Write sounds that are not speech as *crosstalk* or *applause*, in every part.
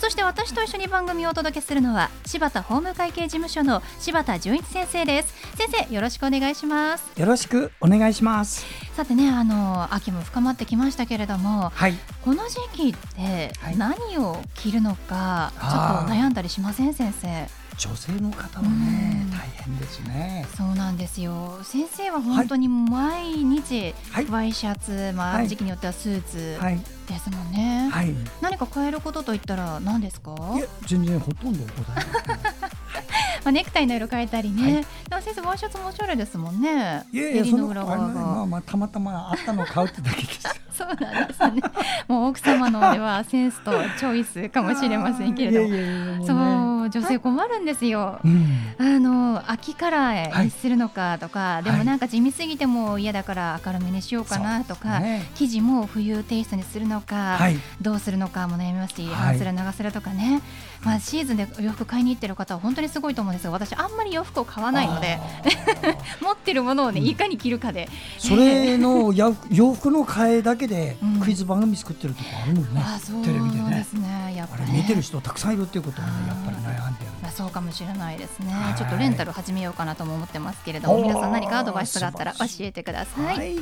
そして私と一緒に番組をお届けするのは柴田法務会計事務所の柴田純一先生です。先生よろしくお願いします。よろしくお願いします。さてねあの秋も深まってきましたけれども、はい、この時期って何を着るのか、ちょっと悩んだりしません先生？女性の方はね、大変ですね。そうなんですよ。先生は本当に毎日、ワイシャツ、まあ、時期によってはスーツですもんね。はい、何か変えることといったら何ですか？いや、全然ほとんどございません。*laughs* まあネクタイの色変えたりね。でも先生ワイシャツもおしゃれですもんね。いやいや、その裏側がまあまあたまたまあったのを買うってだけです。*laughs* そうなんですね。もう奥様のではセンスとチョイスかもしれませんけれども、*laughs* そう女性困るんですよ。あの秋カラーにするのかとか、でもなんか地味すぎても嫌だから明るめにしようかなとか、生地も冬テイストにするのか、どうするのかも悩みますし、半袖長袖とかね。まあシーズンで洋服買いに行ってる方は本当にすごいと思うんですが、私あんまり洋服を買わないので、*laughs* 持ってるものをねいかに着るかで。それの洋服の替えだけでクイズ番組作ってるとこあるもんね。テレビでね。やっぱり見てる人たくさんいるっていうことはねやっぱり悩んでる。まあそうかもしれないですね。ちょっとレンタル始めようかなとも思ってますけれども、皆さん何かアドバイスがあったら教えてください。はい、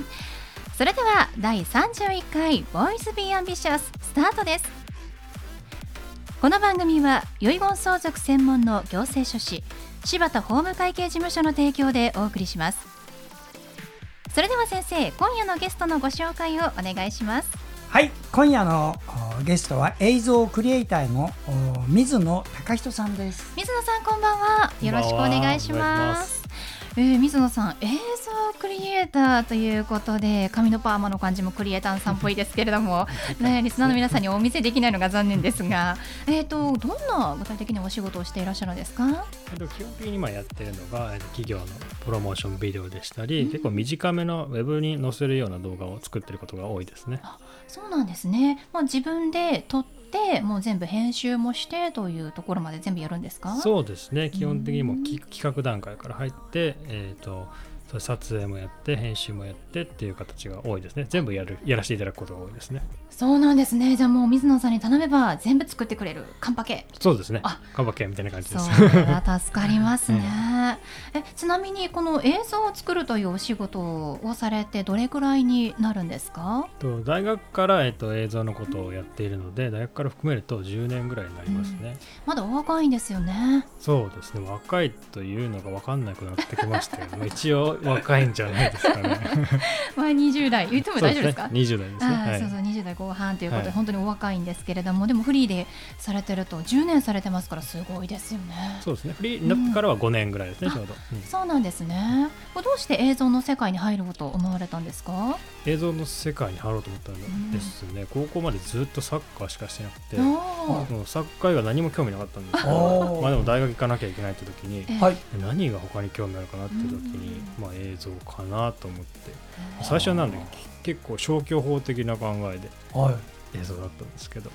それでは第31回 Voice Be Ambitious スタートです。この番組は遺言相続専門の行政書士柴田法務会計事務所の提供でお送りしますそれでは先生今夜のゲストのご紹介をお願いしますはい。今夜のゲストは映像クリエイターの水野隆人さんです。水野さんこんばんは。よろしくお願いしますえー、水野さん映像クリエイターということで髪のパーマの感じもクリエイターさんっぽいですけれども、*laughs* ね、リスナーの皆さんにお見せできないのが残念ですが、えーと、どんな具体的なお仕事をしていらっしゃるんですか、えー、と基本的に今やってるのが企業のプロモーションビデオでしたり、うん、結構短めのウェブに載せるような動画を作ってることが多いですね。そうなんですね、まあ、自分で撮ってもう全部編集もしてというところまで全部やるんですか？そうですね。基本的にも企画段階から入って、えーと撮影もやって編集もやってっていう形が多いですね。全部やるやらせていただくことが多いですね。そうなんですね。じゃあもう水野さんに頼めば全部作ってくれる。カンパケ。そうですね。カンパケみたいな感じですそれは助かりますね、うん、えちなみにこの映像を作るというお仕事をされてどれくらいになるんですかと大学から、えっと、映像のことをやっているので大学から含めると10年ぐらいになりますね、うん、まだお若いんですよねそうですね若いというのが分かんなくなってきましたけど一応若いんじゃないですかね。まあ20代言っても大丈夫ですか？二十、代ですね。はい、そうそう20代後半ということで、はい、本当にお若いんですけれども、でもフリーでされてると10年されてますからすごいですよね。そうですね。フリーになってからは5年ぐらいですね、うん、ちょうど、うん、そうなんですね。どうして映像の世界に入ろうと思われたんですか？映像の世界に入ろうと思ったんですね。うん、高校までずっとサッカーしかしてなくて、もうサッカー以外何も興味なかったんですけど、まあでも大学行かなきゃいけないって時に、何が他に興味あるかなって時に、まあ映像かなと思って。最初はなんで結構消去法的な考えで映像だったんですけど、へ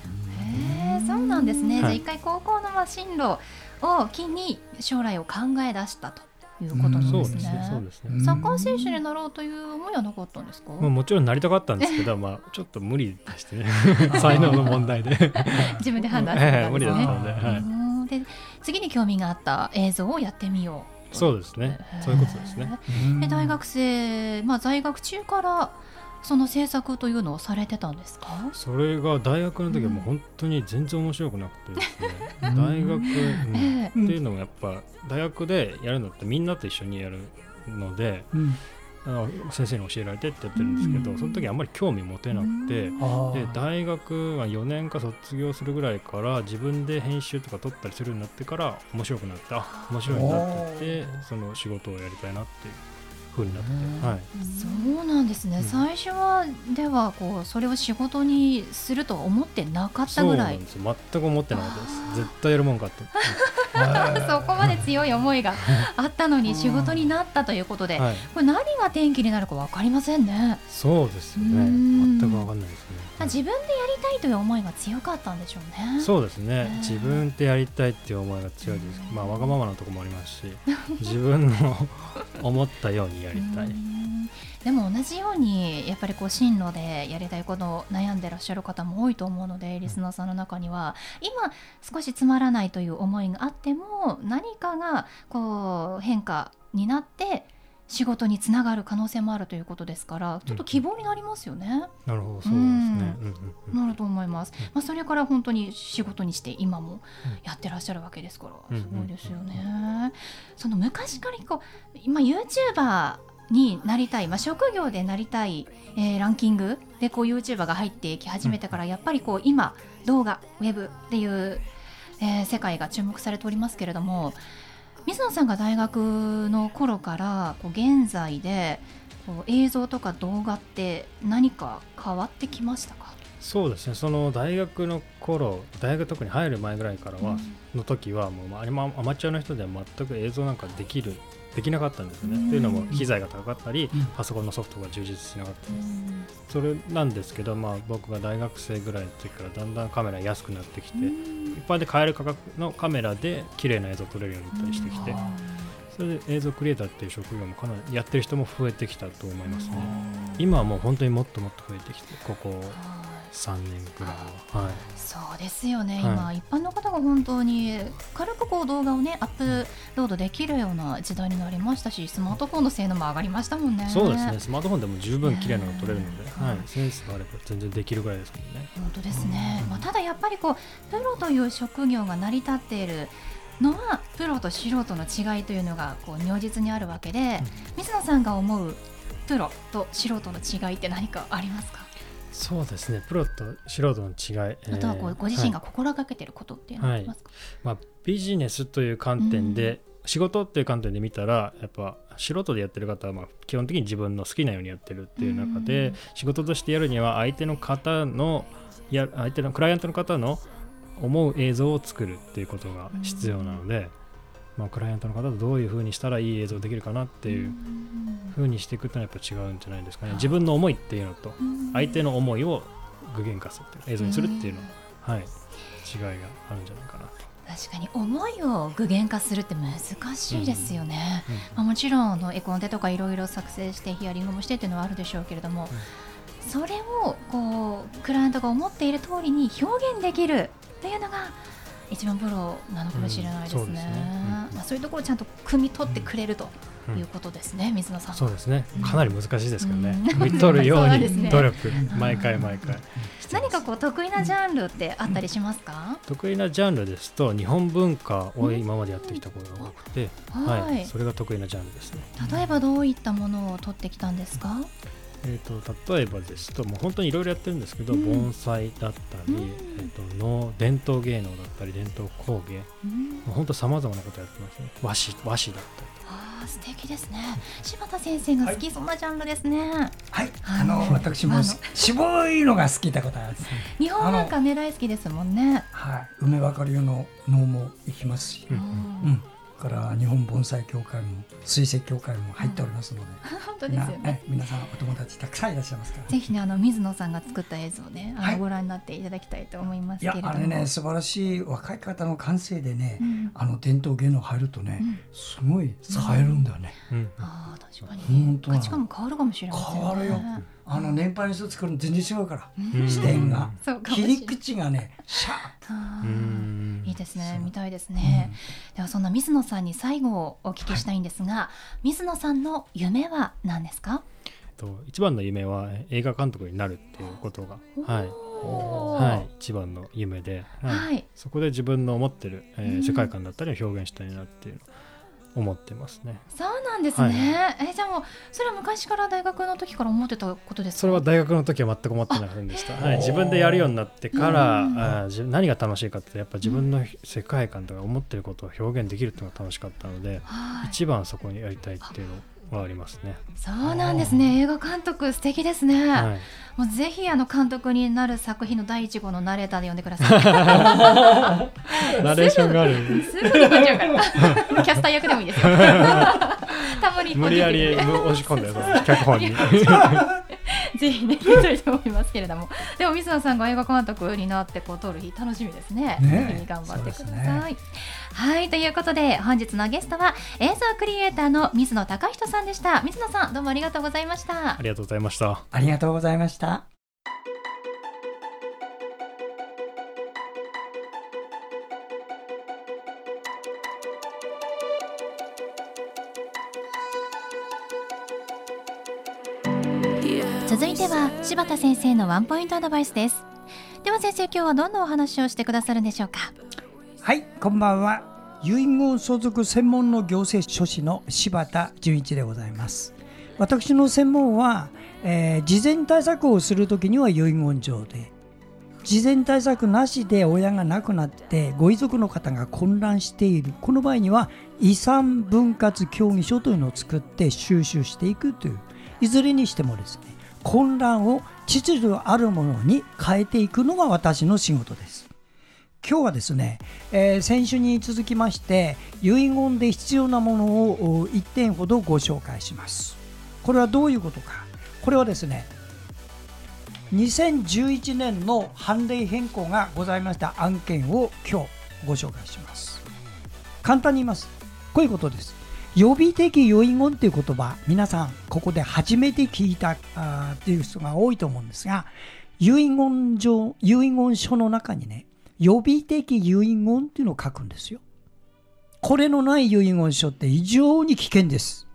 えそうなんですね、はい、じゃあ一回高校の進路を機に将来を考え出したということなんですね。そうですね。サッカー選手になろうという思いはなかったんですか？まあもちろんなりたかったんですけど、まあちょっと無理でしてね。*laughs* 才能の問題で *laughs* 自分で判断してたんですね。無理だったので、はい。で次に興味があった映像をやってみよう。そうですねそういうことですねで大学生、まあ、在学中からその制作というのをされてたんですか？それが大学の時はもう本当に全然面白くなくてですね、大学、っていうのもやっぱ大学でやるのってみんなと一緒にやるので、あの先生に教えられてってやってるんですけど、うん、その時あんまり興味持てなくて、うん、で大学は4年か卒業するぐらいから自分で編集とか撮ったりするようになってから面白くなってあ面白いなって言ってその仕事をやりたいなっていう風になって、はい、そうなんですね、うん、最初はではこうそれを仕事にすると思ってなかったぐらい。全く思ってなかったです。絶対やるもんかと。*laughs* そこまで強い思いがあったのに仕事になったということで、はい、これ何が転機になるか分かりませんね。そうですよね。全く分かんないですね自分でやりたいという思いが強かったんでしょうね。そうですね、自分でやりたいっていう思いが強いです。まあわがままなところもありますし *laughs* 自分の思ったようにやりたい。でも同じようにやっぱりこう進路でやりたいことを悩んでらっしゃる方も多いと思うのでリスナーさんの中には。今少しつまらないという思いがあっても何かがこう変化になって仕事につながる可能性もあるということですからちょっと希望になりますよね。なるほどそうですね、なると思います、まあ、それから本当に仕事にして今もやってらっしゃるわけですからすごいですよね。その昔からこう今 YouTuber になりたい、まあ、職業でなりたい、えー、ランキングでこう YouTuber が入ってき始めてから、やっぱりこう今動画ウェブっていう、えー、世界が注目されておりますけれども水野さんが大学の頃からこう現在でこう映像とか動画って何か変わってきましたか？そうですね。その大学の頃大学特に入る前ぐらいからは、うん、の時はもうアマチュアの人では全く映像なんかできるできなかったんですよね。というのも機材が高かったり、パソコンのソフトが充実しなかったそれなんですけど、まあ、僕が大学生ぐらいの時からだんだんカメラ安くなってきて、一般で買える価格のカメラで綺麗な映像撮れるようになったりしてきて。それで映像クリエイターっていう職業もかなりやってる人も増えてきたと思いますね。今はもう本当にもっともっと増えてきて、ここ3年ぐらいは、はい、そうですよね、はい、今一般の方が本当に軽くこう動画をねアップロードできるような時代になりましたしスマートフォンの性能も上がりましたもんね。そうですね。スマートフォンでも十分綺麗なのが撮れるので、はい、センスがあれば全然できるぐらいですもんね。本当ですね、まあ、ただやっぱりこうプロという職業が成り立っているのはプロと素人の違いというのがこう如実にあるわけで、うん、水野さんが思うプロと素人の違いって何かありますか？そうですね。プロと素人の違い。あとはこう、ご自身が心がけてることっていうのはありますか、はい、まあ、ビジネスという観点で、うん、仕事っていう観点で見たらやっぱ素人でやってる方はまあ基本的に自分の好きなようにやってるっていう中で、うん、仕事としてやるには相手の方のや相手のクライアントの方の思う映像を作るっていうことが必要なので、うん。まあ、クライアントの方とどういうふうにしたらいい映像できるかなっていうふうにしていくっていうのはやっぱ違うんじゃないですかね。自分の思いっていうのと相手の思いを具現化するっていう映像にするっていうのは、はい、違いがあるんじゃないかなと。確かに思いを具現化するって難しいですよね、うん。うん、まあ、もちろんの絵コンテとかいろいろ作成してヒアリングもしてっていうのはあるでしょうけれども、うん、それをこうクライアントが思っている通りに表現できるというのが一番プロなのかもしれないですね。うん、そう、ねまあ、そういうところをちゃんと汲み取ってくれるということですね、水野さん。そうですね。かなり難しいですけどね。汲み取るように努力、*laughs* 毎回毎回。何かこう得意なジャンルってあったりしますか？得意なジャンルですと日本文化を今までやってきたことが多くて、はい、それが得意なジャンルですね。例えばどういったものを取ってきたんですか？えーと、例えばですともう本当にいろいろやってるんですけど、うん、盆栽だったり、うん、えーと、の伝統芸能だったり伝統工芸、うん、もう本当さまざまなことやってますね。和紙和紙だったりあ素敵ですね。柴田先生が好きそうなジャンルですね。はい、あの私も渋いのが好きってことなんです、ね、日本なんかね大好きですもんね。はい。梅ばかりの能も行きますし、うんから日本盆栽協会も水石協会も入っておりますので、うん、本当ですよね。皆さんお友達たくさんいらっしゃいますから。ぜひねあの水野さんが作った映像ねあの、はい、ご覧になっていただきたいと思いますけれども。あれね素晴らしい若い方の感性でね、うん、あの伝統芸能入るとね、うん、すごい使えるんだよね、ああ確かに。価値観も変わるかもしれない、ね、変わるよ。あの年配の人作るの全然違うから、視点が。切り口がねシャープいいですね。見たいですね、ではそんな水野さんに最後お聞きしたいんですが、はい、水野さんの夢は何ですか？と一番の夢は映画監督になるっていうことが、はい、はい、一番の夢で、はい、そこで自分の思ってる、えー、世界観だったりを表現したいなっていうの思ってますね。そうなんですね。はい、えじゃあもうそれは昔から大学の時から思ってたことですそれは大学の時は全く思ってませんでした。はい、自分でやるようになってから、うん、あ何が楽しいかってやっぱ自分の世界観とか思ってることを表現できるっていうのが楽しかったので、うん、一番そこにやりたいっていうのをはありますね。そうなんですね。映画監督素敵ですね、はい、もうぜひあの監督になる作品の第一号のナレーターで呼んでください。*laughs* ナレーションがある。すぐに出ちゃうから。キャスター役でもいいですよ。*laughs* たまに無理やり押し込んで *laughs* 脚本に *laughs* ぜひね見たいと思いますけれども。でも水野さんが映画監督になってこう撮る日楽しみですね。ね。ぜひ頑張ってください、ね、はいということで本日のゲストは映像クリエイターの水野貴人さんでした水野さんどうもありがとうございましたありがとうございましたありがとうございました続いては柴田先生のワンポイントアドバイスです。では先生今日はどんなお話をしてくださるんでしょうか？はいこんばんは。遺言相続専門の行政書士の柴田純一でございます。私の専門は、えー、事前対策をするときには遺言状で事前対策なしで親が亡くなってご遺族の方が混乱している。この場合には遺産分割協議書というのを作って収集していくといういずれにしてもですね混乱を秩序あるものに変えていくのが私の仕事です。今日はですね、えー、先週に続きまして遺言で必要なものを1点ほどご紹介します。これはどういうことか。これはですね2011年の判例変更がございました案件を今日ご紹介します。簡単に言います。こういうことです。予備的遺言っていう言葉皆さんここで初めて聞いたっていう人が多いと思うんですが遺言状遺言書の中にね予備的遺言っていうのを書くんですよ。これのない遺言書って異常に危険です。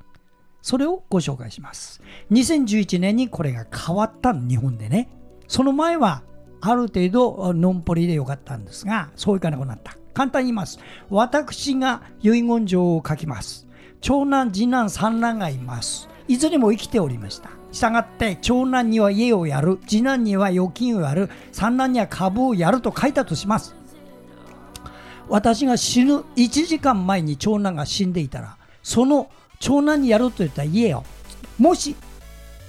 それをご紹介します。2011年にこれが変わった日本でね。その前はある程度のんぽりでよかったんですがそういかなくなった。簡単に言います。私が遺言状を書きます。長男次男三男がいます。いずれも生きておりました。したがって長男には家をやる。次男には預金をやる。三男には株をやると書いたとします。私が死ぬ1時間前に長男が死んでいたらその長男にやると言った家をもし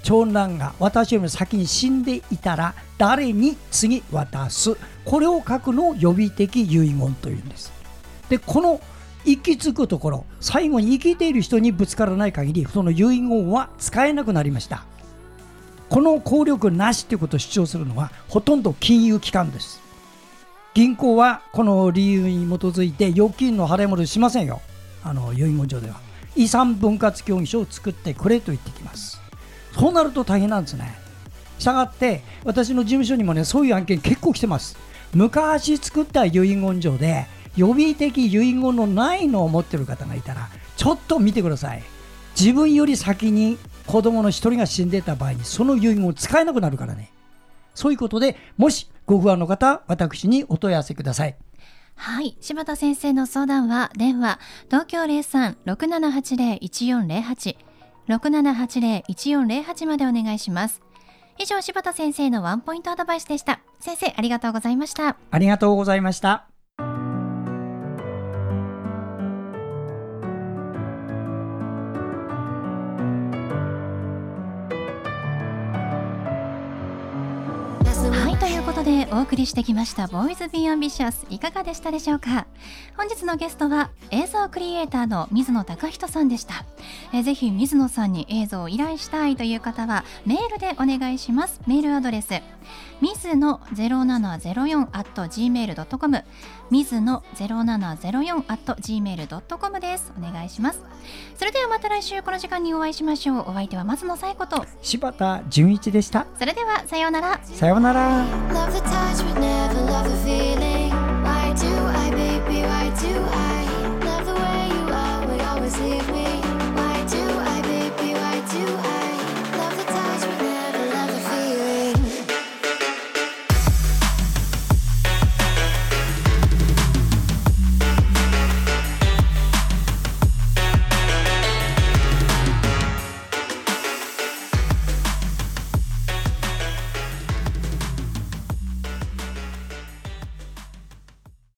長男が私よりも先に死んでいたら誰に次渡す。これを書くのを予備的遺言というんです。でこの行き着くところ最後に生きている人にぶつからない限りその遺言は使えなくなりました。この効力なしということを主張するのはほとんど金融機関です。銀行はこの理由に基づいて預金の払い戻ししませんよ。あの遺言状では。遺産分割協議書を作ってくれと言ってきます。そうなると大変なんですね。したがって私の事務所にもねそういう案件結構来てます。昔作った遺言状で予備的遺言のないのを持ってる方がいたらちょっと見てください。自分より先に子供の一人が死んでた場合にその遺言を使えなくなるからね。そういうことでもしご不安の方私にお問い合わせください。はい。柴田先生の相談は電話東京03-6780-1408 6780-1408までお願いします。以上柴田先生のワンポイントアドバイスでした。先生ありがとうございました。ありがとうございましたお送りしてきました「ボーイズ・ビー・アンビシャス」いかがでしたでしょうか？本日のゲストは映像クリエイターの水野貴人さんでした。えぜひ水野さんに映像を依頼したいという方はメールでお願いします。メールアドレス水野0704 at gmail.com 水野0704 at gmail ドットコムです。お願いします。それではまた来週この時間にお会いしましょう。お相手は松野紗子。と柴田純一でした。それではさようなら。さようなら。Why do I baby? Why do I